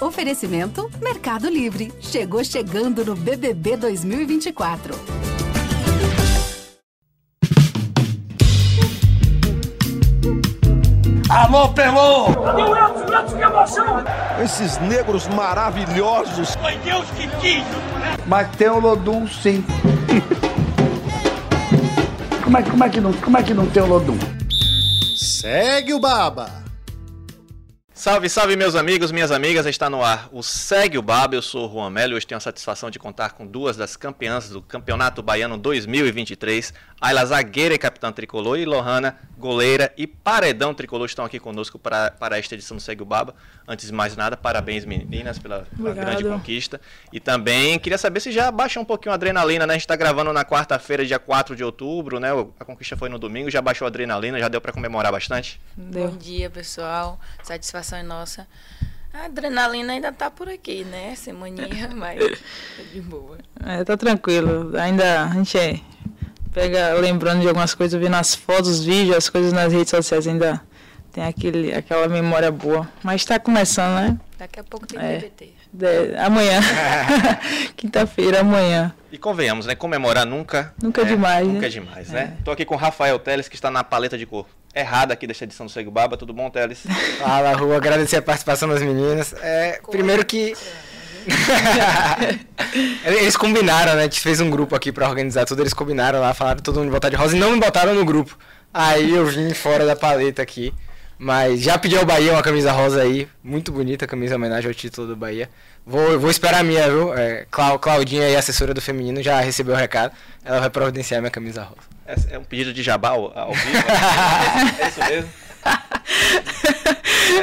Oferecimento Mercado Livre. Chegou chegando no BBB 2024. Alô, Pelô! Esses negros maravilhosos. Foi Deus que quis! Mas tem o Lodum, sim. como, é, como, é que não, como é que não tem o Lodum? Segue o Baba! Salve, salve meus amigos, minhas amigas, está no ar o Segue o Baba, eu sou o Juan Melo e hoje tenho a satisfação de contar com duas das campeãs do Campeonato Baiano 2023, Ayla zagueira e capitã tricolor e Lohana, goleira e paredão tricolor estão aqui conosco para, para esta edição do Segue o Baba. Antes de mais nada, parabéns meninas pela, pela grande conquista. E também queria saber se já baixou um pouquinho a adrenalina, né? A gente está gravando na quarta-feira, dia 4 de outubro, né? A conquista foi no domingo, já baixou a adrenalina, já deu para comemorar bastante? Deu. Bom dia, pessoal. Satisfação é nossa. A adrenalina ainda tá por aqui, né? Semaninha, mas tá de boa. É, tá tranquilo. Ainda a gente é pega lembrando de algumas coisas, vendo as fotos, os vídeos, as coisas nas redes sociais, ainda tem aquele, aquela memória boa. Mas está começando, né? Daqui a pouco tem é, TBT. De, amanhã. Quinta-feira, amanhã. E convenhamos, né? Comemorar nunca. Nunca é, demais. Nunca né? é demais, né? É. Tô aqui com o Rafael Teles, que está na paleta de cor errada aqui desta edição do Segue Baba. Tudo bom, Teles? Fala, Rua. Agradecer a participação das meninas. É, primeiro que. eles combinaram, né? A gente fez um grupo aqui pra organizar tudo. Eles combinaram lá, falaram todo mundo botar de rosa e não me botaram no grupo. Aí eu vim fora da paleta aqui. Mas já pedi ao Bahia uma camisa rosa aí. Muito bonita a camisa homenagem ao título do Bahia. Vou, vou esperar a minha, viu? É, Claudinha aí, assessora do feminino, já recebeu o recado. Ela vai providenciar minha camisa rosa. É, é um pedido de jabá ao, ao vivo? é isso mesmo?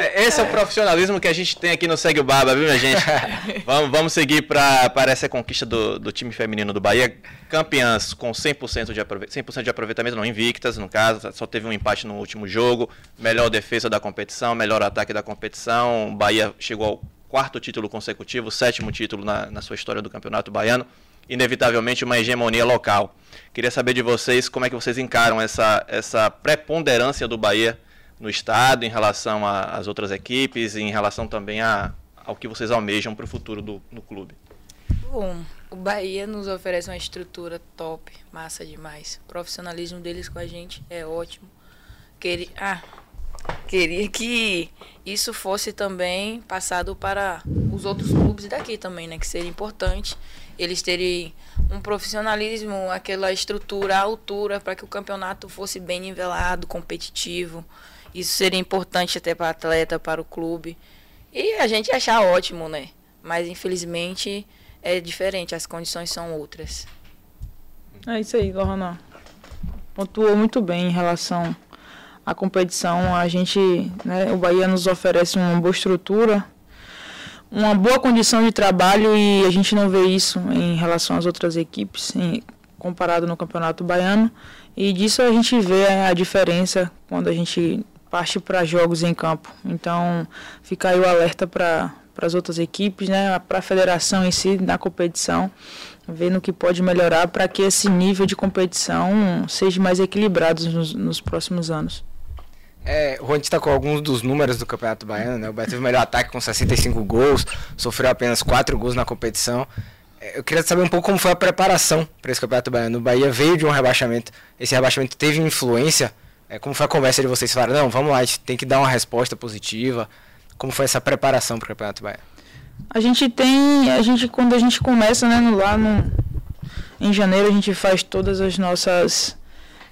É, esse é o profissionalismo que a gente tem aqui no Segue o Baba, viu, minha gente? Vamos, vamos seguir para essa conquista do, do time feminino do Bahia. Campeãs com 100% de, aprove 100 de aproveitamento, não invictas, no caso, só teve um empate no último jogo. Melhor defesa da competição, melhor ataque da competição. O Bahia chegou ao quarto título consecutivo, sétimo título na, na sua história do Campeonato Baiano. Inevitavelmente uma hegemonia local. Queria saber de vocês como é que vocês encaram essa, essa preponderância do Bahia no estado, em relação às outras equipes, e em relação também a, ao que vocês almejam para o futuro do no clube? Bom, o Bahia nos oferece uma estrutura top, massa demais. O profissionalismo deles com a gente é ótimo. Queria, ah, queria que isso fosse também passado para os outros clubes daqui também, né? Que seria importante eles terem um profissionalismo, aquela estrutura, a altura, para que o campeonato fosse bem nivelado, competitivo. Isso seria importante até para o atleta, para o clube. E a gente achar ótimo, né? Mas infelizmente é diferente, as condições são outras. É isso aí, Lorana. Pontuou muito bem em relação à competição. A gente, né, o Bahia nos oferece uma boa estrutura, uma boa condição de trabalho e a gente não vê isso em relação às outras equipes, em, comparado no Campeonato Baiano. E disso a gente vê a diferença quando a gente parte para jogos em campo. Então, fica aí o alerta para as outras equipes, né, para a federação em si, na competição, vendo o que pode melhorar para que esse nível de competição seja mais equilibrado nos, nos próximos anos. É, o Juan destacou alguns dos números do Campeonato Baiano, né? O Bahia teve o melhor ataque com 65 gols, sofreu apenas 4 gols na competição. É, eu queria saber um pouco como foi a preparação para esse Campeonato Baiano. O Bahia veio de um rebaixamento, esse rebaixamento teve influência é, como foi a conversa de vocês? Falaram, não, vamos lá, a gente tem que dar uma resposta positiva. Como foi essa preparação para o Campeonato Baiano? A gente tem, a gente quando a gente começa, né, lá no, em janeiro a gente faz todas as nossas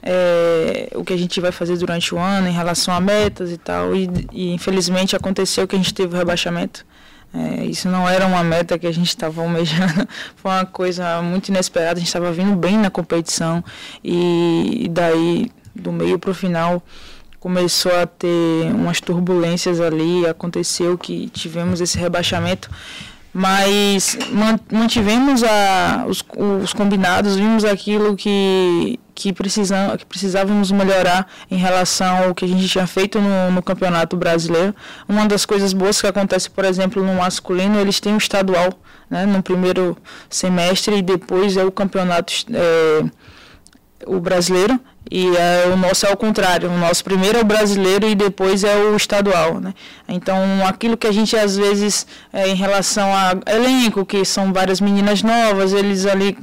é, o que a gente vai fazer durante o ano em relação a metas e tal. E, e infelizmente aconteceu que a gente teve o rebaixamento. É, isso não era uma meta que a gente estava almejando, foi uma coisa muito inesperada. A gente estava vindo bem na competição e, e daí do meio para o final começou a ter umas turbulências ali, aconteceu que tivemos esse rebaixamento, mas mantivemos a, os, os combinados, vimos aquilo que, que, precisam, que precisávamos melhorar em relação ao que a gente tinha feito no, no Campeonato Brasileiro. Uma das coisas boas que acontece, por exemplo, no masculino, eles têm o um estadual né, no primeiro semestre e depois é o campeonato, é, o brasileiro, E é, o nosso é o contrário. O nosso primeiro é o brasileiro e depois é o estadual. Né? Então, aquilo que a gente às vezes, é, em relação a elenco, que são várias meninas novas, eles ali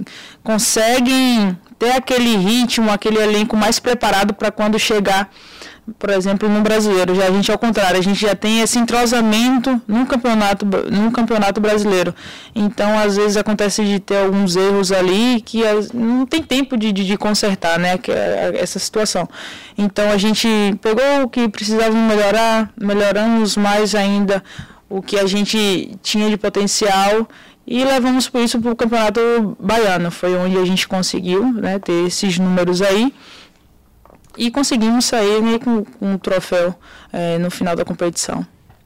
conseguem ter aquele ritmo, aquele elenco mais preparado para quando chegar por exemplo, no brasileiro. Já a gente ao contrário, a gente já tem esse entrosamento no campeonato, no campeonato brasileiro. Então, às vezes acontece de ter alguns erros ali que não tem tempo de, de, de consertar, né? É essa situação. Então, a gente pegou o que precisava melhorar, melhoramos mais ainda o que a gente tinha de potencial e levamos por isso para o campeonato baiano. Foi onde a gente conseguiu né, ter esses números aí e conseguimos sair né, com, com um troféu é, no final da competição.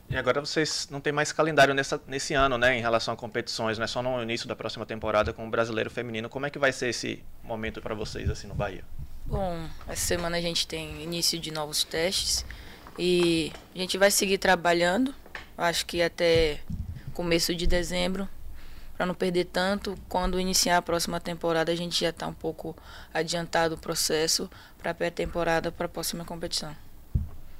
E agora vocês não têm mais calendário nessa, nesse ano, né, em relação a competições, né, só no início da próxima temporada com o Brasileiro Feminino. Como é que vai ser esse momento para vocês assim no Bahia? Bom, essa semana a gente tem início de novos testes e a gente vai seguir trabalhando. Acho que até começo de dezembro para não perder tanto. Quando iniciar a próxima temporada, a gente já está um pouco adiantado o processo para a pré-temporada para a próxima competição.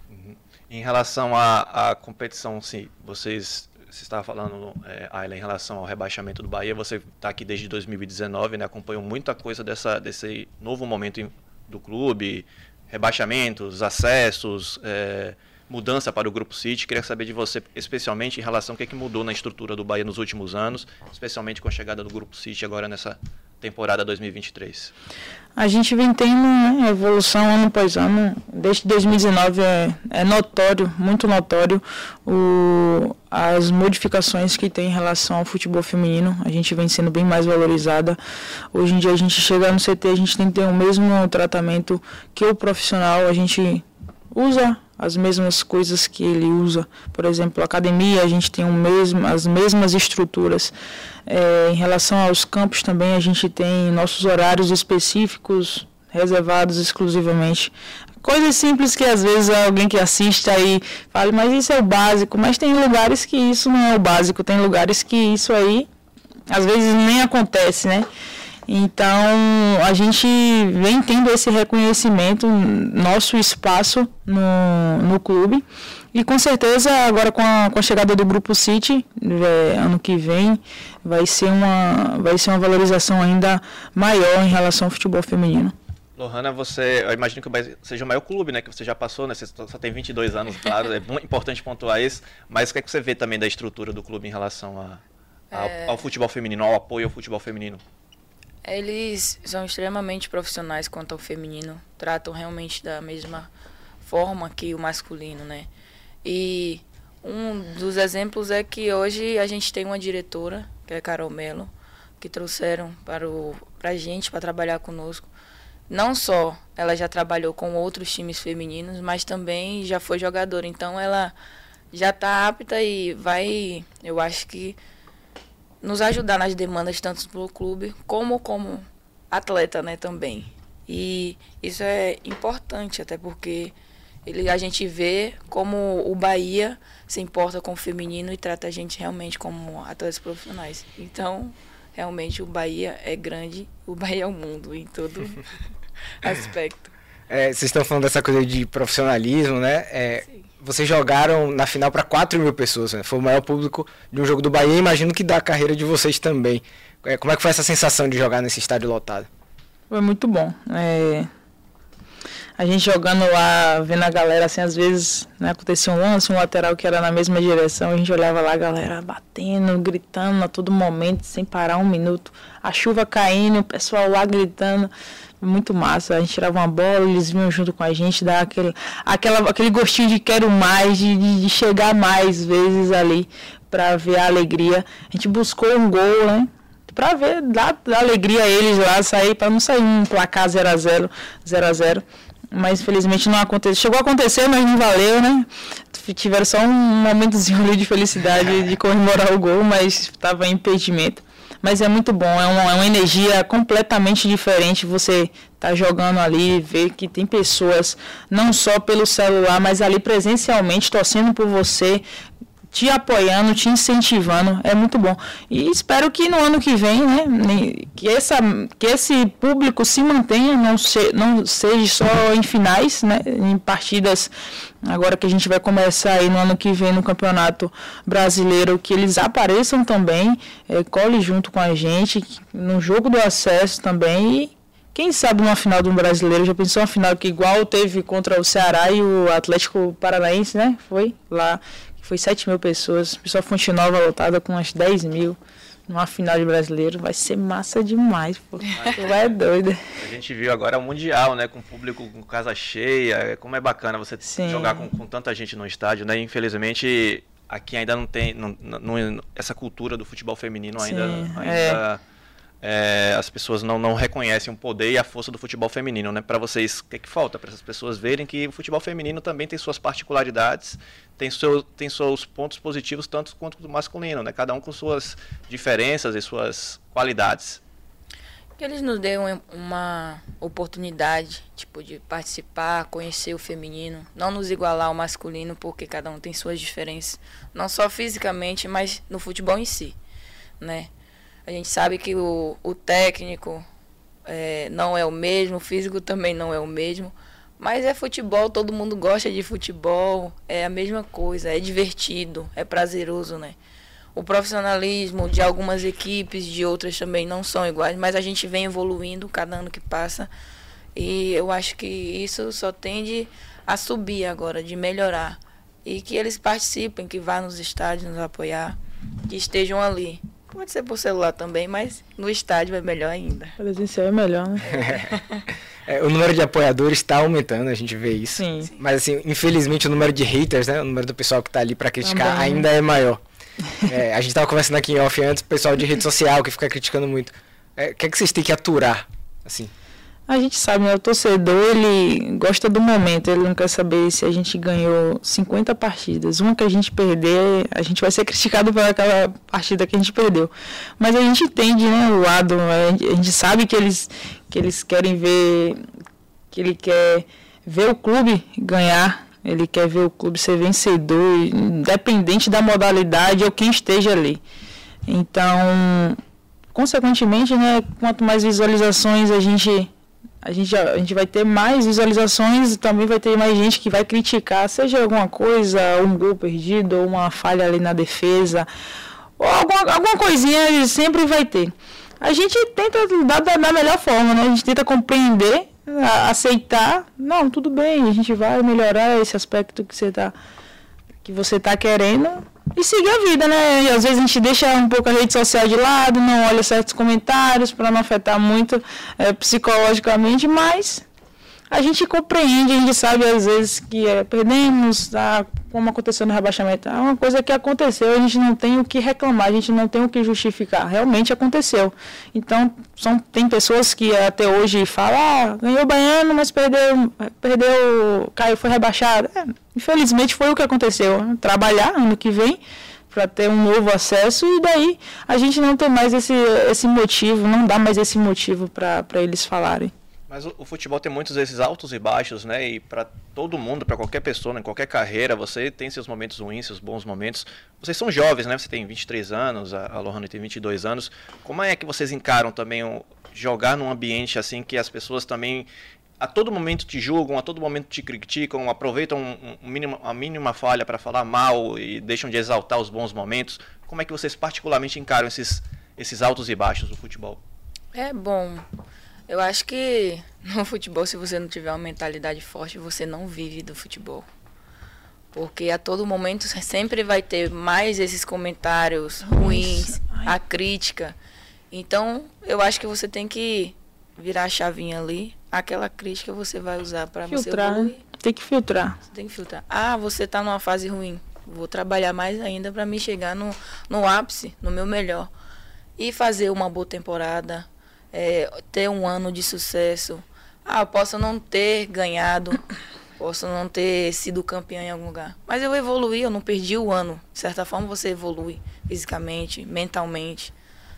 Uhum. Em relação à, à competição, sim, vocês você estava falando, é, Ayla, em relação ao rebaixamento do Bahia, você está aqui desde 2019, né, acompanhou muita coisa dessa, desse novo momento do clube, rebaixamentos, acessos, é, mudança para o Grupo City. Queria saber de você, especialmente em relação ao que, é que mudou na estrutura do Bahia nos últimos anos, especialmente com a chegada do Grupo City agora nessa temporada 2023. A gente vem tendo né, evolução ano após ano. Desde 2019 é, é notório, muito notório, o, as modificações que tem em relação ao futebol feminino. A gente vem sendo bem mais valorizada. Hoje em dia a gente chega no CT, a gente tem que ter o mesmo tratamento que o profissional. A gente usa as mesmas coisas que ele usa. Por exemplo, academia, a gente tem mesmo, as mesmas estruturas. É, em relação aos campos também, a gente tem nossos horários específicos, reservados exclusivamente. Coisas simples que às vezes alguém que assiste aí fala, mas isso é o básico. Mas tem lugares que isso não é o básico, tem lugares que isso aí às vezes nem acontece, né? Então, a gente vem tendo esse reconhecimento, nosso espaço no, no clube. E com certeza, agora com a, com a chegada do Grupo City, é, ano que vem, vai ser, uma, vai ser uma valorização ainda maior em relação ao futebol feminino. Lohana, você, eu imagino que seja o maior clube, né, que você já passou, né, você só tem 22 anos, claro, é importante pontuar isso, mas o que, é que você vê também da estrutura do clube em relação a, a, é... ao futebol feminino, ao apoio ao futebol feminino? Eles são extremamente profissionais quanto ao feminino, tratam realmente da mesma forma que o masculino, né? E um dos exemplos é que hoje a gente tem uma diretora, que é Carol Mello, que trouxeram para o pra gente para trabalhar conosco. Não só ela já trabalhou com outros times femininos, mas também já foi jogadora. Então ela já está apta e vai, eu acho que nos ajudar nas demandas tanto do clube como como atleta, né, também. E isso é importante até porque ele, a gente vê como o Bahia se importa com o feminino e trata a gente realmente como atletas profissionais. Então, realmente o Bahia é grande, o Bahia é o mundo em todo aspecto. É, vocês estão falando dessa coisa de profissionalismo, né? É, vocês jogaram na final para 4 mil pessoas, né? foi o maior público de um jogo do Bahia, imagino que da carreira de vocês também. É, como é que foi essa sensação de jogar nesse estádio lotado? Foi muito bom. É... A gente jogando lá, vendo a galera, assim, às vezes né, acontecia um lance, um lateral que era na mesma direção, a gente olhava lá a galera batendo, gritando a todo momento, sem parar um minuto. A chuva caindo, o pessoal lá gritando muito massa. A gente tirava uma bola, eles vinham junto com a gente, dar aquele, aquela, aquele gostinho de quero mais, de, de chegar mais vezes ali para ver a alegria. A gente buscou um gol, né? Para ver, dar, dar alegria a eles lá, sair, para não sair um placar 0 a 0 0 a 0 Mas infelizmente não aconteceu. Chegou a acontecer, mas não valeu, né? Tiveram só um momentozinho ali de felicidade de comemorar o gol, mas estava em impedimento mas é muito bom, é uma, é uma energia completamente diferente você tá jogando ali, ver que tem pessoas não só pelo celular, mas ali presencialmente torcendo por você, te apoiando, te incentivando, é muito bom. E espero que no ano que vem, né, que, essa, que esse público se mantenha, não, se, não seja só em finais, né, em partidas, agora que a gente vai começar aí no ano que vem no Campeonato Brasileiro, que eles apareçam também, é, cole junto com a gente, no jogo do acesso também, e quem sabe numa final do Brasileiro, já pensou uma final que igual teve contra o Ceará e o Atlético Paranaense, né? Foi lá foi 7 mil pessoas. Pessoal Fonte Nova lotada com umas 10 mil. Numa final de brasileiro. Vai ser massa demais, pô. Vai é doida. A gente viu agora o Mundial, né? Com público com casa cheia. Como é bacana você Sim. jogar com, com tanta gente no estádio, né? Infelizmente, aqui ainda não tem. Não, não, essa cultura do futebol feminino ainda. Sim, ainda é é, as pessoas não, não reconhecem o poder e a força do futebol feminino, né? Para vocês, o que, é que falta para essas pessoas verem que o futebol feminino também tem suas particularidades, tem, seu, tem seus pontos positivos tanto quanto o masculino, né? Cada um com suas diferenças e suas qualidades. Que eles nos dêem uma oportunidade, tipo, de participar, conhecer o feminino, não nos igualar ao masculino, porque cada um tem suas diferenças, não só fisicamente, mas no futebol em si, né? A gente sabe que o, o técnico é, não é o mesmo, o físico também não é o mesmo. Mas é futebol, todo mundo gosta de futebol, é a mesma coisa, é divertido, é prazeroso, né? O profissionalismo de algumas equipes, de outras também não são iguais, mas a gente vem evoluindo cada ano que passa. E eu acho que isso só tende a subir agora, de melhorar. E que eles participem, que vá nos estádios nos apoiar, que estejam ali. Pode ser por celular também, mas no estádio é melhor ainda. Presencial é melhor, né? é, o número de apoiadores está aumentando, a gente vê isso. Sim. Mas assim, infelizmente o número de haters, né? O número do pessoal que está ali para criticar também. ainda é maior. é, a gente estava conversando aqui em off antes, o pessoal de rede social que fica criticando muito. É, o que, é que vocês têm que aturar, assim? A gente sabe, né? O torcedor, ele gosta do momento, ele não quer saber se a gente ganhou 50 partidas. Uma que a gente perder, a gente vai ser criticado por aquela partida que a gente perdeu. Mas a gente entende, né, o lado, a gente sabe que eles, que eles querem ver, que ele quer ver o clube ganhar, ele quer ver o clube ser vencedor, independente da modalidade ou quem esteja ali. Então, consequentemente, né, quanto mais visualizações a gente a gente, a gente vai ter mais visualizações e também vai ter mais gente que vai criticar, seja alguma coisa, um gol perdido, ou uma falha ali na defesa, ou alguma, alguma coisinha sempre vai ter. A gente tenta dar da, melhor forma, né? A gente tenta compreender, aceitar, não, tudo bem, a gente vai melhorar esse aspecto que você está que você tá querendo e seguir a vida, né? E às vezes a gente deixa um pouco a rede social de lado, não olha certos comentários para não afetar muito é, psicologicamente, mas a gente compreende, a gente sabe às vezes que é, perdemos, tá, como aconteceu no rebaixamento. É uma coisa que aconteceu, a gente não tem o que reclamar, a gente não tem o que justificar. Realmente aconteceu. Então, são, tem pessoas que até hoje falam, ah, ganhou o Baiano, mas perdeu, perdeu, caiu, foi rebaixado. É, infelizmente foi o que aconteceu. Trabalhar ano que vem para ter um novo acesso e daí a gente não tem mais esse, esse motivo, não dá mais esse motivo para eles falarem. Mas o, o, futebol tem muitos desses altos e baixos, né? E para todo mundo, para qualquer pessoa, né? em qualquer carreira, você tem seus momentos ruins, seus bons momentos. Vocês são jovens, né? Você tem 23 anos, a, a Lohane tem 22 anos. Como é que vocês encaram também o, jogar num ambiente assim que as pessoas também a todo momento te julgam, a todo momento te criticam, aproveitam um, um mínimo, a mínima falha para falar mal e deixam de exaltar os bons momentos? Como é que vocês particularmente encaram esses, esses altos e baixos do futebol? É bom. Eu acho que no futebol, se você não tiver uma mentalidade forte, você não vive do futebol. Porque a todo momento sempre vai ter mais esses comentários ruins, a crítica. Então, eu acho que você tem que virar a chavinha ali. Aquela crítica você vai usar para você evoluir. Tem que filtrar. Você tem que filtrar. Ah, você está numa fase ruim. Vou trabalhar mais ainda para me chegar no, no ápice, no meu melhor. E fazer uma boa temporada, é, ter um ano de sucesso. Ah, eu posso não ter ganhado, posso não ter sido campeão em algum lugar. Mas eu evoluí, eu não perdi o ano. De certa forma, você evolui fisicamente, mentalmente.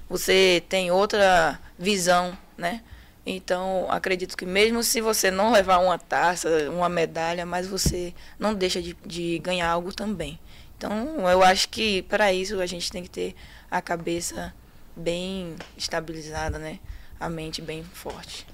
Você tem outra visão, né? Então, acredito que mesmo se você não levar uma taça, uma medalha, mas você não deixa de, de ganhar algo também. Então, eu acho que para isso a gente tem que ter a cabeça bem estabilizada, né? A mente bem forte.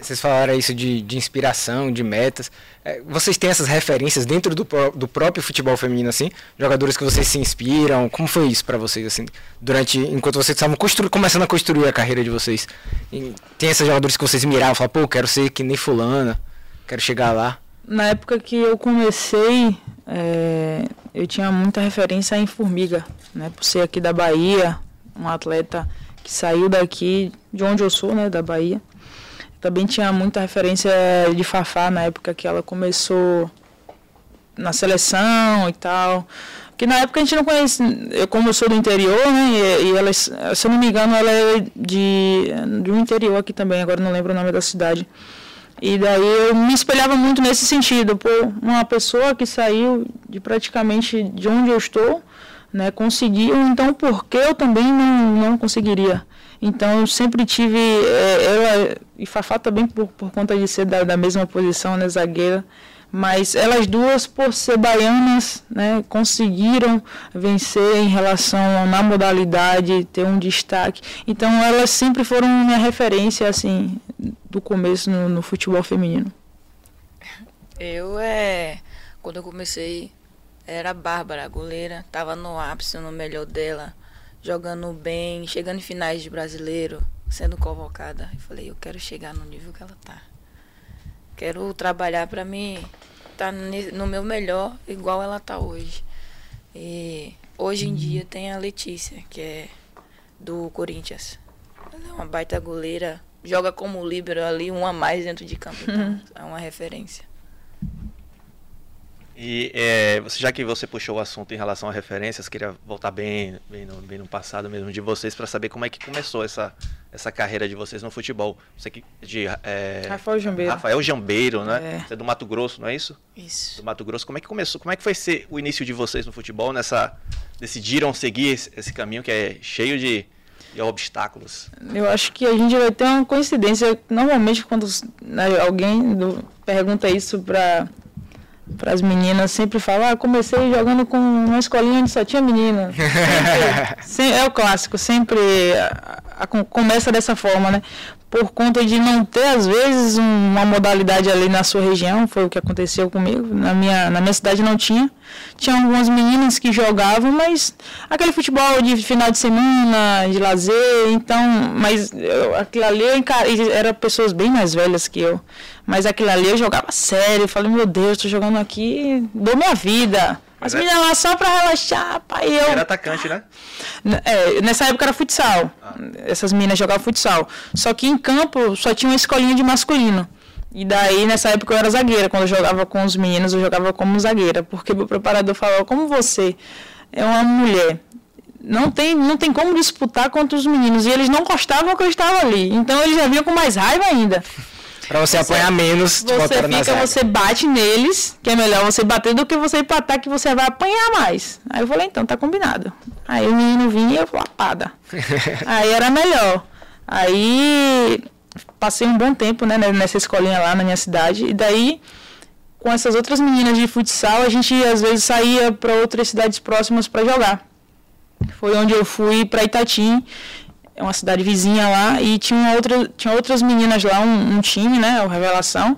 Vocês falaram isso de, de inspiração, de metas. É, vocês têm essas referências dentro do, do próprio futebol feminino, assim? Jogadores que vocês se inspiram? Como foi isso para vocês, assim? Durante, enquanto vocês estavam começando a construir a carreira de vocês. E tem esses jogadores que vocês miravam, falavam, pô, quero ser que nem fulana, quero chegar lá. Na época que eu comecei, é, eu tinha muita referência em Formiga, né? Por ser aqui da Bahia, um atleta que saiu daqui, de onde eu sou, né? Da Bahia também tinha muita referência de Fafá na época que ela começou na seleção e tal. Que na época a gente não conhece, eu como eu sou do interior, né? E, e ela, se eu não me engano, ela é de, de um interior aqui também, agora não lembro o nome da cidade. E daí eu me espelhava muito nesse sentido, por uma pessoa que saiu de praticamente de onde eu estou, né, então por que eu também não, não conseguiria? Então eu sempre tive, é, e Fafá também por, por conta de ser da, da mesma posição, né, zagueira, mas elas duas, por ser baianas, né, conseguiram vencer em relação na modalidade, ter um destaque. Então elas sempre foram minha referência, assim, do começo no, no futebol feminino. Eu, é, quando eu comecei, era a Bárbara, a goleira, estava no ápice, no melhor dela jogando bem, chegando em finais de brasileiro, sendo convocada. Eu falei, eu quero chegar no nível que ela tá. Quero trabalhar para mim estar tá no meu melhor, igual ela tá hoje. E hoje em dia tem a Letícia, que é do Corinthians. Ela é uma baita goleira, joga como líbero ali, um a mais dentro de campo. Então é uma referência. E é, já que você puxou o assunto em relação a referências, queria voltar bem, bem, no, bem no passado mesmo de vocês para saber como é que começou essa, essa carreira de vocês no futebol. Você que de é, Rafael Jambeiro. Rafael Jambeiro, né? É. Você é do Mato Grosso, não é isso? Isso. Do Mato Grosso. Como é que começou? Como é que foi ser o início de vocês no futebol? Nessa decidiram seguir esse, esse caminho que é cheio de, de obstáculos? Eu acho que a gente vai ter uma coincidência. Normalmente quando né, alguém do, pergunta isso para para as meninas sempre falar, ah, comecei jogando com uma escolinha onde só tinha menina. Sempre, sempre, é o clássico, sempre a, a, começa dessa forma, né? Por conta de não ter, às vezes, um, uma modalidade ali na sua região, foi o que aconteceu comigo. Na minha, na minha cidade não tinha. Tinha algumas meninas que jogavam, mas aquele futebol de final de semana, de lazer, então, mas eu, aquilo ali eu era pessoas bem mais velhas que eu. Mas aquilo ali eu jogava sério. Eu falei, meu Deus, tô jogando aqui, dou minha vida. As é... meninas lá só pra relaxar, pai. Eu... Era atacante, né? É, nessa época era futsal. Ah. Essas meninas jogavam futsal. Só que em campo só tinha uma escolinha de masculino. E daí, nessa época, eu era zagueira. Quando eu jogava com os meninos, eu jogava como zagueira. Porque o preparador falava, como você é uma mulher, não tem, não tem como disputar contra os meninos. E eles não gostavam que eu estava ali. Então, eles já vinham com mais raiva ainda. Pra você, você apanhar menos, você fica, você bate neles, que é melhor você bater do que você empatar, que você vai apanhar mais. Aí eu falei, então, tá combinado. Aí o menino vinha e eu lapada. Aí era melhor. Aí passei um bom tempo, né, nessa escolinha lá na minha cidade. E daí, com essas outras meninas de futsal, a gente às vezes saía para outras cidades próximas para jogar. Foi onde eu fui para Itatim é uma cidade vizinha lá, e tinha, outra, tinha outras meninas lá, um, um time, né, o Revelação,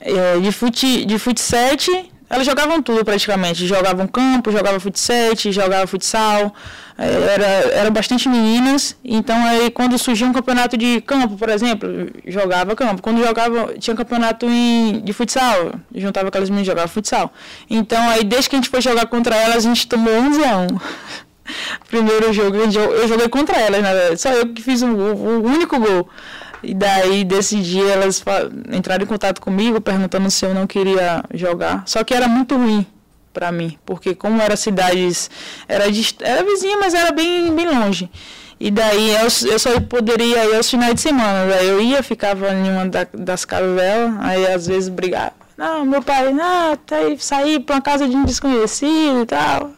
é, de fute, de fut elas jogavam tudo praticamente, jogavam campo, jogavam fut jogavam futsal, é, era, era bastante meninas, então aí quando surgia um campeonato de campo, por exemplo, jogava campo, quando jogava, tinha campeonato em, de futsal, juntava aquelas meninas e jogava futsal, então aí desde que a gente foi jogar contra elas, a gente tomou 11 a 1 primeiro jogo, eu joguei contra elas, né? só eu que fiz o, único gol. E daí, desse dia, elas entraram em contato comigo, perguntando se eu não queria jogar. Só que era muito ruim para mim, porque como era cidades, era, era vizinha, mas era bem, bem longe. E daí eu, eu só poderia ir aos finais de semana. Daí eu ia, ficava em uma da, das casas dela, aí às vezes brigava não, meu pai, não, tá aí, sair para uma casa de um desconhecido e tal.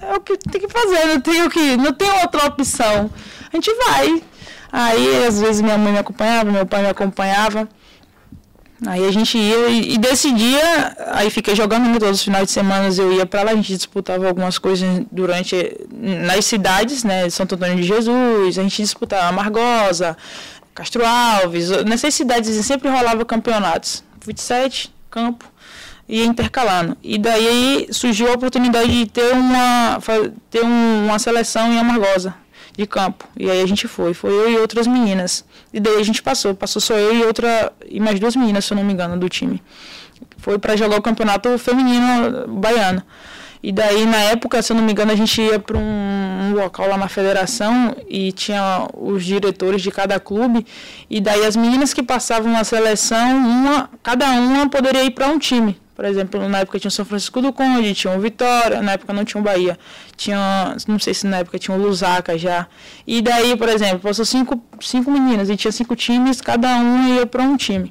É o que tem que fazer, não tenho que, não tem outra opção. A gente vai. Aí, às vezes, minha mãe me acompanhava, meu pai me acompanhava. Aí a gente ia e, e desse dia, aí fiquei jogando todos os finais de semana, eu ia para lá, a gente disputava algumas coisas durante nas cidades, né, Santo Antônio de Jesus, a gente disputava Margosa, Castro Alves, nessas cidades sempre rolava campeonatos, 27, campo e intercalando. E daí surgiu a oportunidade de ter uma ter uma seleção em Amargosa de campo. E aí a gente foi, foi eu e outras meninas. E daí a gente passou, passou só eu e outra e mais duas meninas, se eu não me engano, do time. Foi para jogar o campeonato feminino baiano. E daí na época, se eu não me engano, a gente ia para um, um, local lá na federação e tinha os diretores de cada clube. E daí as meninas que passavam na seleção, uma, cada uma poderia ir para um time. Por exemplo, na época tinha o São Francisco do Conde, tinha o Vitória, na época não tinha o Bahia. Tinha, não sei se na época tinha o Lusaka já. E daí, por exemplo, passou cinco, cinco meninas e tinha cinco times, cada um ia para um time.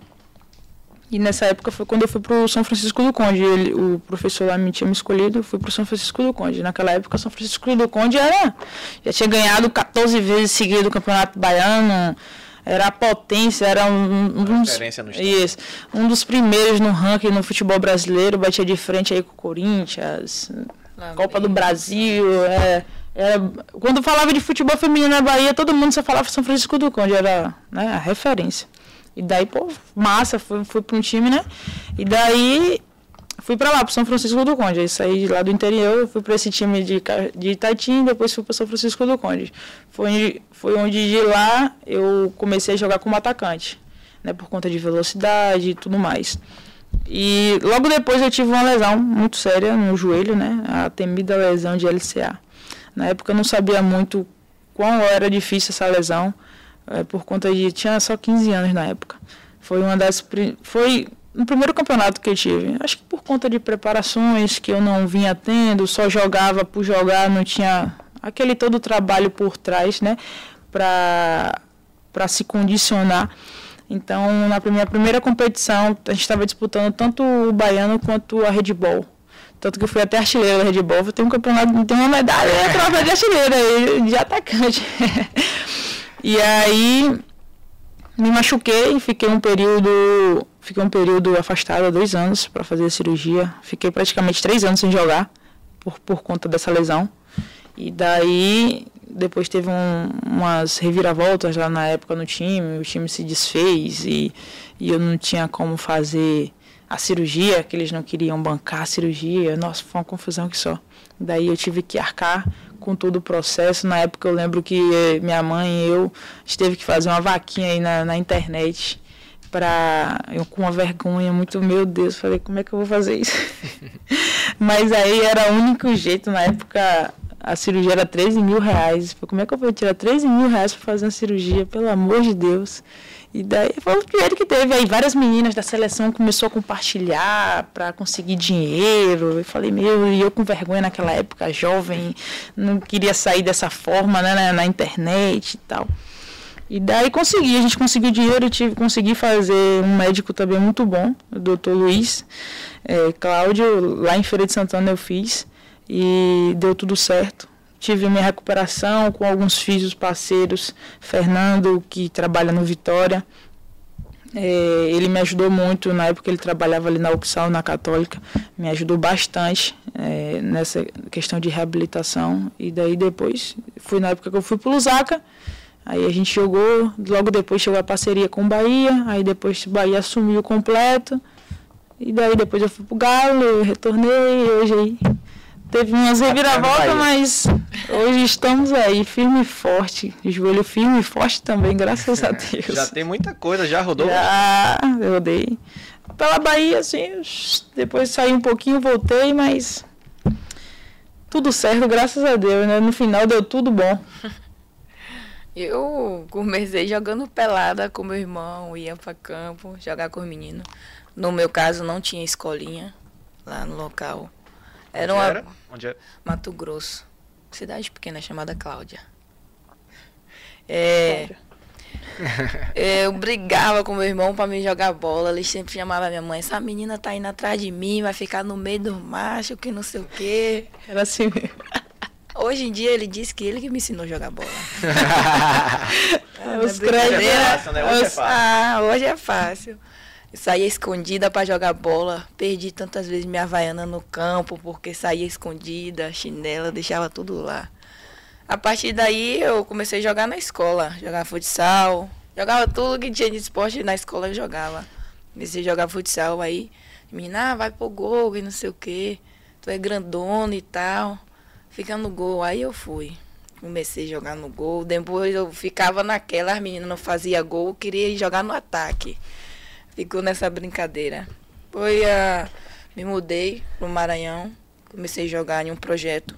E nessa época foi quando eu fui para o São Francisco do Conde. Ele, o professor lá me tinha me escolhido, eu fui para o São Francisco do Conde. Naquela época, o São Francisco do Conde era, já tinha ganhado 14 vezes seguido o Campeonato Baiano era a potência, era um, um, dos, isso, um dos primeiros no ranking no futebol brasileiro, batia de frente aí com o Corinthians, Lá Copa do Brasil, é, era, quando falava de futebol feminino na Bahia, todo mundo só falava São Francisco do Conde, era né, a referência. E daí, pô, massa, fui, fui para um time, né? E daí fui para lá, para São Francisco do Conde. Aí saí de lá do interior, fui para esse time de, de Itaitim, depois fui para São Francisco do Conde. Foi, foi onde de lá eu comecei a jogar como atacante, né, por conta de velocidade e tudo mais. E logo depois eu tive uma lesão muito séria no joelho, né, a temida lesão de LCA. Na época eu não sabia muito quão era difícil essa lesão, é, por conta de tinha só 15 anos na época. Foi uma das foi no primeiro campeonato que eu tive. Acho que por conta de preparações que eu não vinha tendo, só jogava por jogar, não tinha aquele todo o trabalho por trás, né, para se condicionar. Então, na minha primeira competição, a gente estava disputando tanto o baiano quanto a Red Bull. Tanto que eu fui até artilheira da Red Bull. Tenho um campeonato, tenho uma medalha, troféu de artilheira, de atacante. e aí me machuquei, fiquei um período, fiquei um período afastado há dois anos para fazer a cirurgia. Fiquei praticamente três anos sem jogar por, por conta dessa lesão. E daí depois teve um, umas reviravoltas lá na época no time, o time se desfez e, e eu não tinha como fazer a cirurgia, que eles não queriam bancar a cirurgia. Nossa, foi uma confusão que só. Daí eu tive que arcar com todo o processo. Na época eu lembro que minha mãe e eu teve que fazer uma vaquinha aí na, na internet para eu com uma vergonha muito, meu Deus, falei, como é que eu vou fazer isso? Mas aí era o único jeito, na época a cirurgia era 13 mil reais. Como é que eu vou tirar 13 mil reais para fazer uma cirurgia? Pelo amor de Deus. E daí foi o primeiro que teve. Aí várias meninas da seleção começou a compartilhar para conseguir dinheiro. Eu falei, meu, e eu com vergonha naquela época, jovem, não queria sair dessa forma né, na, na internet e tal. E daí consegui, a gente conseguiu dinheiro, tive, consegui fazer um médico também muito bom, o doutor Luiz é, Cláudio, lá em Feira de Santana eu fiz e deu tudo certo tive minha recuperação com alguns filhos parceiros, Fernando, que trabalha no Vitória. É, ele me ajudou muito na época ele trabalhava ali na Uxal, na Católica, me ajudou bastante é, nessa questão de reabilitação. E daí depois, fui na época que eu fui para o Lusaka, aí a gente jogou, logo depois chegou a parceria com o Bahia, aí depois o Bahia assumiu completo. E daí depois eu fui pro Galo, retornei, hoje aí Teve umas reviravoltas, mas hoje estamos aí, firme e forte. Joelho firme e forte também, graças a Deus. Já tem muita coisa, já rodou? Já, eu rodei. Pela Bahia, assim, depois saí um pouquinho, voltei, mas tudo certo, graças a Deus, né? No final deu tudo bom. Eu comecei jogando pelada com meu irmão, ia para campo, jogar com os meninos. No meu caso, não tinha escolinha lá no local. Era Onde uma. Era? Onde era? Mato Grosso. Cidade pequena chamada Cláudia. É. eu brigava com meu irmão para me jogar bola. Ele sempre chamava minha mãe: essa menina tá indo atrás de mim, vai ficar no meio do macho, que não sei o quê. Era assim mesmo. Hoje em dia ele disse que ele que me ensinou a jogar bola. Os créditos. Né? Hoje é fácil. Ah, hoje é fácil. Saía escondida para jogar bola. Perdi tantas vezes minha havaiana no campo porque saía escondida, chinela, deixava tudo lá. A partir daí eu comecei a jogar na escola, jogar futsal, jogava tudo que tinha de esporte na escola eu jogava. Comecei a jogar futsal aí, menina, ah, vai pro gol e não sei o que, tu é grandona e tal, fica no gol. Aí eu fui. Comecei a jogar no gol, depois eu ficava naquela, as meninas não faziam gol, eu queria jogar no ataque ficou nessa brincadeira. Foi a. Me mudei pro Maranhão, comecei a jogar em um projeto.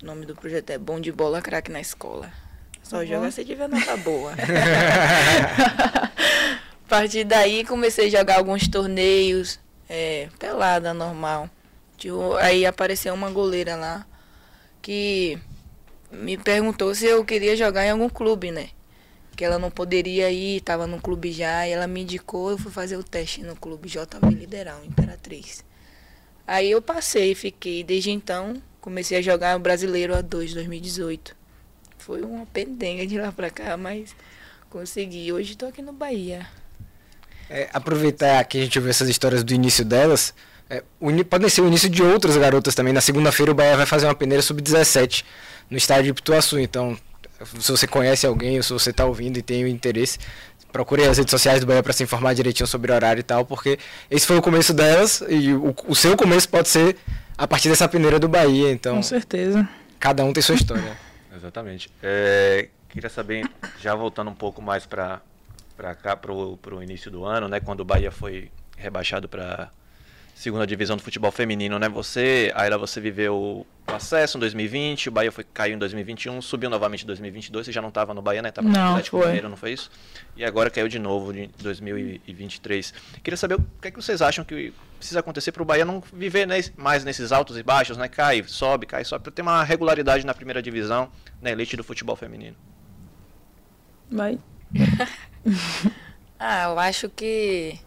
O nome do projeto é Bom de Bola Craque na Escola. Só uhum. joga se tiver nota boa. a partir daí comecei a jogar alguns torneios, é, pelada normal. Aí apareceu uma goleira lá que me perguntou se eu queria jogar em algum clube, né? Que ela não poderia ir, estava no clube já, e ela me indicou, eu fui fazer o teste no clube JV Lideral, Imperatriz. Aí eu passei, fiquei, desde então, comecei a jogar o Brasileiro A2, 2018. Foi uma pendenga de lá pra cá, mas consegui. Hoje estou aqui no Bahia. É, aproveitar que a gente ouviu essas histórias do início delas, é, podem ser o início de outras garotas também. Na segunda-feira o Bahia vai fazer uma peneira sub-17 no estádio de Pituaçu, então se você conhece alguém ou se você está ouvindo e tem o interesse, procure as redes sociais do Bahia para se informar direitinho sobre o horário e tal, porque esse foi o começo delas e o, o seu começo pode ser a partir dessa peneira do Bahia, então. Com certeza. Cada um tem sua história. Exatamente. É, queria saber, já voltando um pouco mais para para cá, para o início do ano, né, quando o Bahia foi rebaixado para segunda divisão do futebol feminino, né? Você, Ayla, você viveu o acesso em 2020, o Bahia foi, caiu em 2021, subiu novamente em 2022, você já não estava no Bahia, né? Estava no Atlético foi. Mineiro, não foi isso? E agora caiu de novo em 2023. Queria saber o que, é que vocês acham que precisa acontecer para o Bahia não viver mais nesses altos e baixos, né? Cai, sobe, cai, sobe, para ter uma regularidade na primeira divisão, na elite do futebol feminino. Vai. ah, eu acho que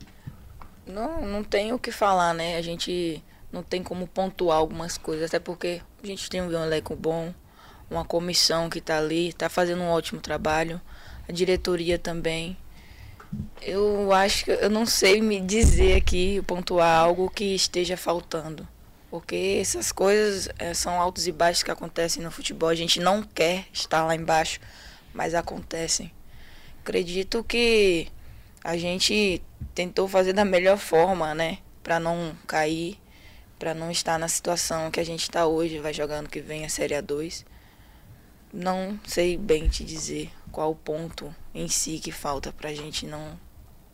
não, não tem o que falar, né? A gente não tem como pontuar algumas coisas, até porque a gente tem um elenco bom, uma comissão que está ali, está fazendo um ótimo trabalho, a diretoria também. Eu acho que eu não sei me dizer aqui, pontuar algo que esteja faltando. Porque essas coisas é, são altos e baixos que acontecem no futebol. A gente não quer estar lá embaixo, mas acontecem. Acredito que a gente tentou fazer da melhor forma, né? Para não cair, para não estar na situação que a gente está hoje, vai jogando que vem a Série A2. Não sei bem te dizer qual o ponto em si que falta para a gente não,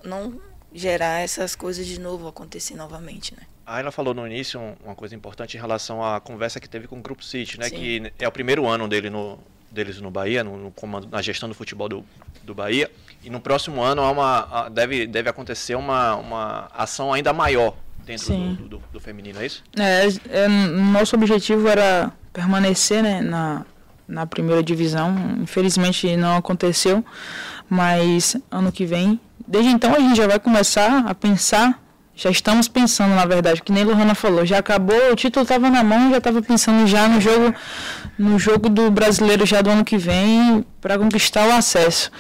não gerar essas coisas de novo acontecer novamente, né? A Ayla falou no início uma coisa importante em relação à conversa que teve com o Grupo City, né? Sim. Que é o primeiro ano dele no, deles no Bahia, no, no comando, na gestão do futebol do, do Bahia. E no próximo ano há uma, deve, deve acontecer uma, uma ação ainda maior dentro do, do, do, feminino, é isso? É, é, nosso objetivo era permanecer né, na, na primeira divisão. Infelizmente não aconteceu, mas ano que vem, desde então a gente já vai começar a pensar já estamos pensando, na verdade, que nem Lohana falou, já acabou, o título estava na mão, já estava pensando já no jogo, no jogo do brasileiro já do ano que vem para conquistar o acesso.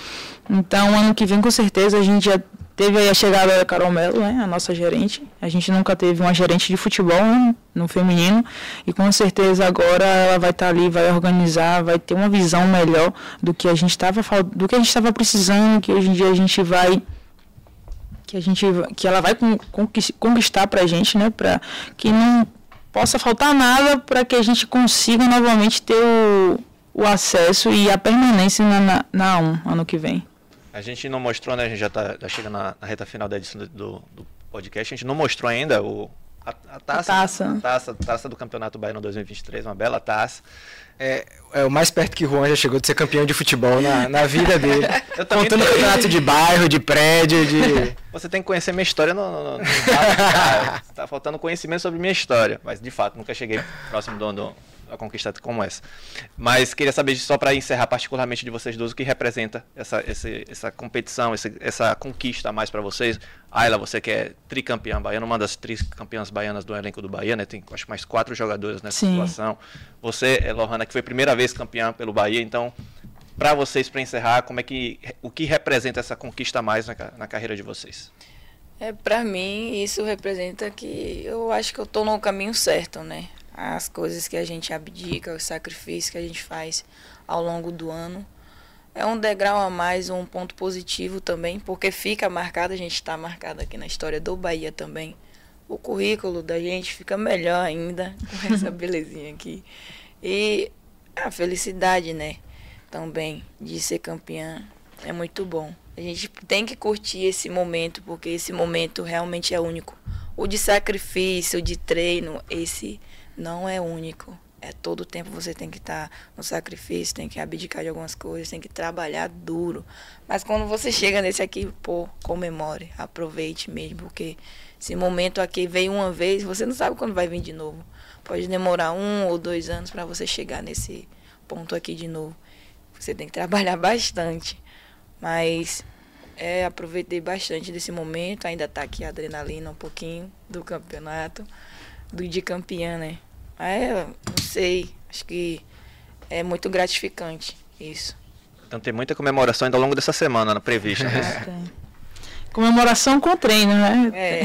Então, ano que vem, com certeza, a gente já teve a chegada da Carol Mello, né, a nossa gerente. A gente nunca teve uma gerente de futebol né, no feminino e com certeza agora ela vai estar tá ali, vai organizar, vai ter uma visão melhor do que a gente estava do que a gente estava precisando, que hoje em dia a gente vai que a gente que ela vai conquistar para a gente, né, para que não possa faltar nada para que a gente consiga novamente ter o, o acesso e a permanência na, na, na 1 ano que vem. A gente não mostrou, né? A gente já está já chega na, na, reta final da edição do, do, podcast. A gente não mostrou ainda o, a, a, taça, a taça. A taça, taça do Campeonato Baiano 2023, uma bela taça. É, é o mais perto que o Juan já chegou de ser campeão de futebol na, na vida dele. Eu Contando tenho... campeonato de bairro, de prédio, de. Você tem que conhecer minha história no. no, no... tá faltando conhecimento sobre minha história. Mas de fato, nunca cheguei próximo do, do, a conquista como essa. Mas queria saber, só para encerrar particularmente de vocês dois, o que representa essa, essa, essa competição, essa, essa conquista a mais para vocês. Ayla, você que é tricampeã baiana, uma das tricampeãs baianas do elenco do Bahia, né? Tem acho mais quatro jogadores nessa Sim. situação. Você, é Lohana, que foi a primeira vez campeã pelo Bahia, então para vocês, para encerrar, como é que o que representa essa conquista a mais na, na carreira de vocês? É, para mim, isso representa que eu acho que eu tô no caminho certo, né? As coisas que a gente abdica, os sacrifícios que a gente faz ao longo do ano. É um degrau a mais, um ponto positivo também, porque fica marcado, a gente está marcado aqui na história do Bahia também. O currículo da gente fica melhor ainda com essa belezinha aqui. E a felicidade, né? Também de ser campeã é muito bom. A gente tem que curtir esse momento, porque esse momento realmente é único. O de sacrifício, o de treino, esse não é único. É todo o tempo você tem que estar tá no sacrifício, tem que abdicar de algumas coisas, tem que trabalhar duro. Mas quando você chega nesse aqui, pô, comemore, aproveite mesmo, porque esse momento aqui veio uma vez, você não sabe quando vai vir de novo. Pode demorar um ou dois anos para você chegar nesse ponto aqui de novo. Você tem que trabalhar bastante. Mas é, aproveitei bastante desse momento. Ainda está aqui a adrenalina um pouquinho do campeonato, do de campeã, né? É, não sei. Acho que é muito gratificante isso. Então tem muita comemoração ainda ao longo dessa semana na prevista, né? Comemoração com treino, né? É.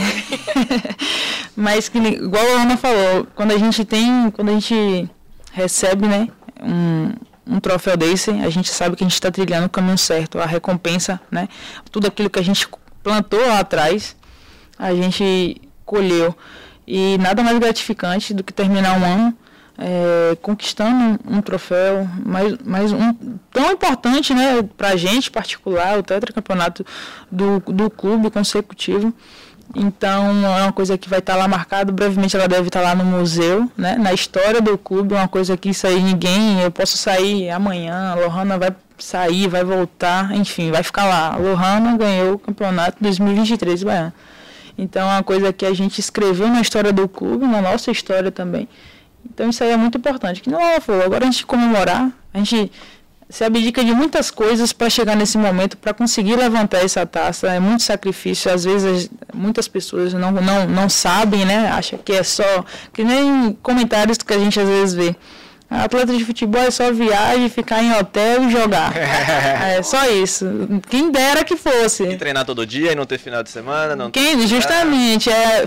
Mas que, igual a Ana falou, quando a gente tem, quando a gente recebe, né, um, um troféu desse, a gente sabe que a gente está trilhando o caminho certo, a recompensa, né? Tudo aquilo que a gente plantou lá atrás, a gente colheu. E nada mais gratificante do que terminar um ano é, conquistando um, um, troféu, mais, mais um tão importante né, para a gente particular, o tetracampeonato do, do clube consecutivo. Então é uma coisa que vai estar tá lá marcado, brevemente ela deve estar tá lá no museu, né? na história do clube, uma coisa que isso aí ninguém, eu posso sair amanhã, a Lohana vai sair, vai voltar, enfim, vai ficar lá. A Lohana ganhou o campeonato 2023 Baiano. Então é uma coisa que a gente escreveu na história do clube, na nossa história também. Então isso aí é muito importante. Que não falou, agora a gente comemorar, a gente se abdica de muitas coisas para chegar nesse momento, para conseguir levantar essa taça. É muito sacrifício. Às vezes, muitas pessoas não, não, não sabem, né? Acha que é só. Que nem comentários que a gente às vezes vê. Atleta de futebol é só viagem, ficar em hotel e jogar. é só isso. Quem dera que fosse. E treinar todo dia e não ter final de semana. Não Quem, justamente. É,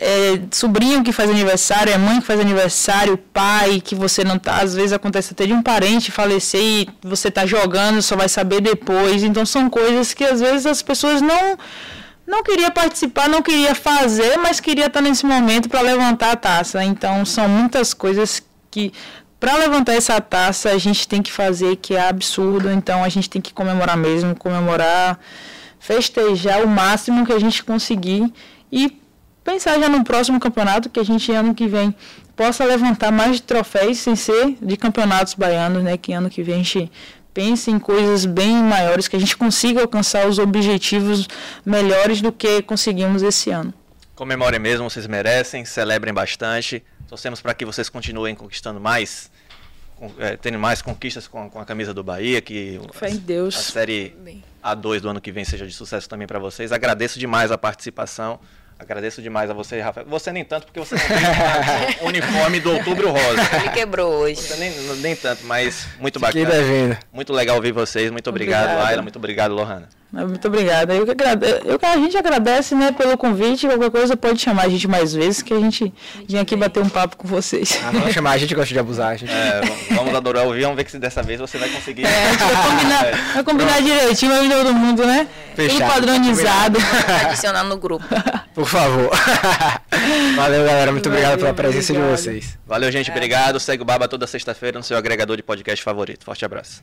é, sobrinho que faz aniversário, é mãe que faz aniversário, pai que você não tá, às vezes acontece até de um parente falecer e você tá jogando, só vai saber depois. Então são coisas que às vezes as pessoas não não queria participar, não queria fazer, mas queria estar nesse momento para levantar a taça. Então são muitas coisas que para levantar essa taça a gente tem que fazer que é absurdo, então a gente tem que comemorar mesmo, comemorar, festejar o máximo que a gente conseguir e pensar já no próximo campeonato, que a gente ano que vem possa levantar mais troféus sem ser de campeonatos baianos, né? Que ano que vem a gente pense em coisas bem maiores, que a gente consiga alcançar os objetivos melhores do que conseguimos esse ano. Comemorem mesmo, vocês merecem, celebrem bastante. Torcemos para que vocês continuem conquistando mais, é, tendo mais conquistas com, com, a camisa do Bahia, que Fé em Deus. a série A2 do ano que vem seja de sucesso também para vocês. Agradeço demais a participação. Agradeço demais a você, Rafael. Você nem tanto, porque você não tem o uniforme do Outubro Rosa. Ele quebrou hoje. Você nem, nem tanto, mas muito bacana. devendo. Muito legal ouvir vocês. Muito obrigado, Obrigada. Laila. Muito obrigado, Lohana. Muito obrigada. Eu que agrade... eu, a gente agradece né, pelo convite. Qualquer coisa pode chamar a gente mais vezes, que a gente vem aqui bater um papo com vocês. Ah, vamos chamar, a gente gosta de abusar. A gente... É, vamos adorar ouvir, vamos ver que se dessa vez você vai conseguir. É, a gente vai combinar, É. vai combinar direitinho, vai vir todo mundo, né? Fechado. Tudo padronizado. Adicionar no grupo. Por favor. Valeu, galera. Muito obrigado Valeu, pela presença obrigado. de vocês. Valeu, gente. Obrigado. Segue o Baba toda sexta-feira no seu agregador de podcast favorito. Forte abraço.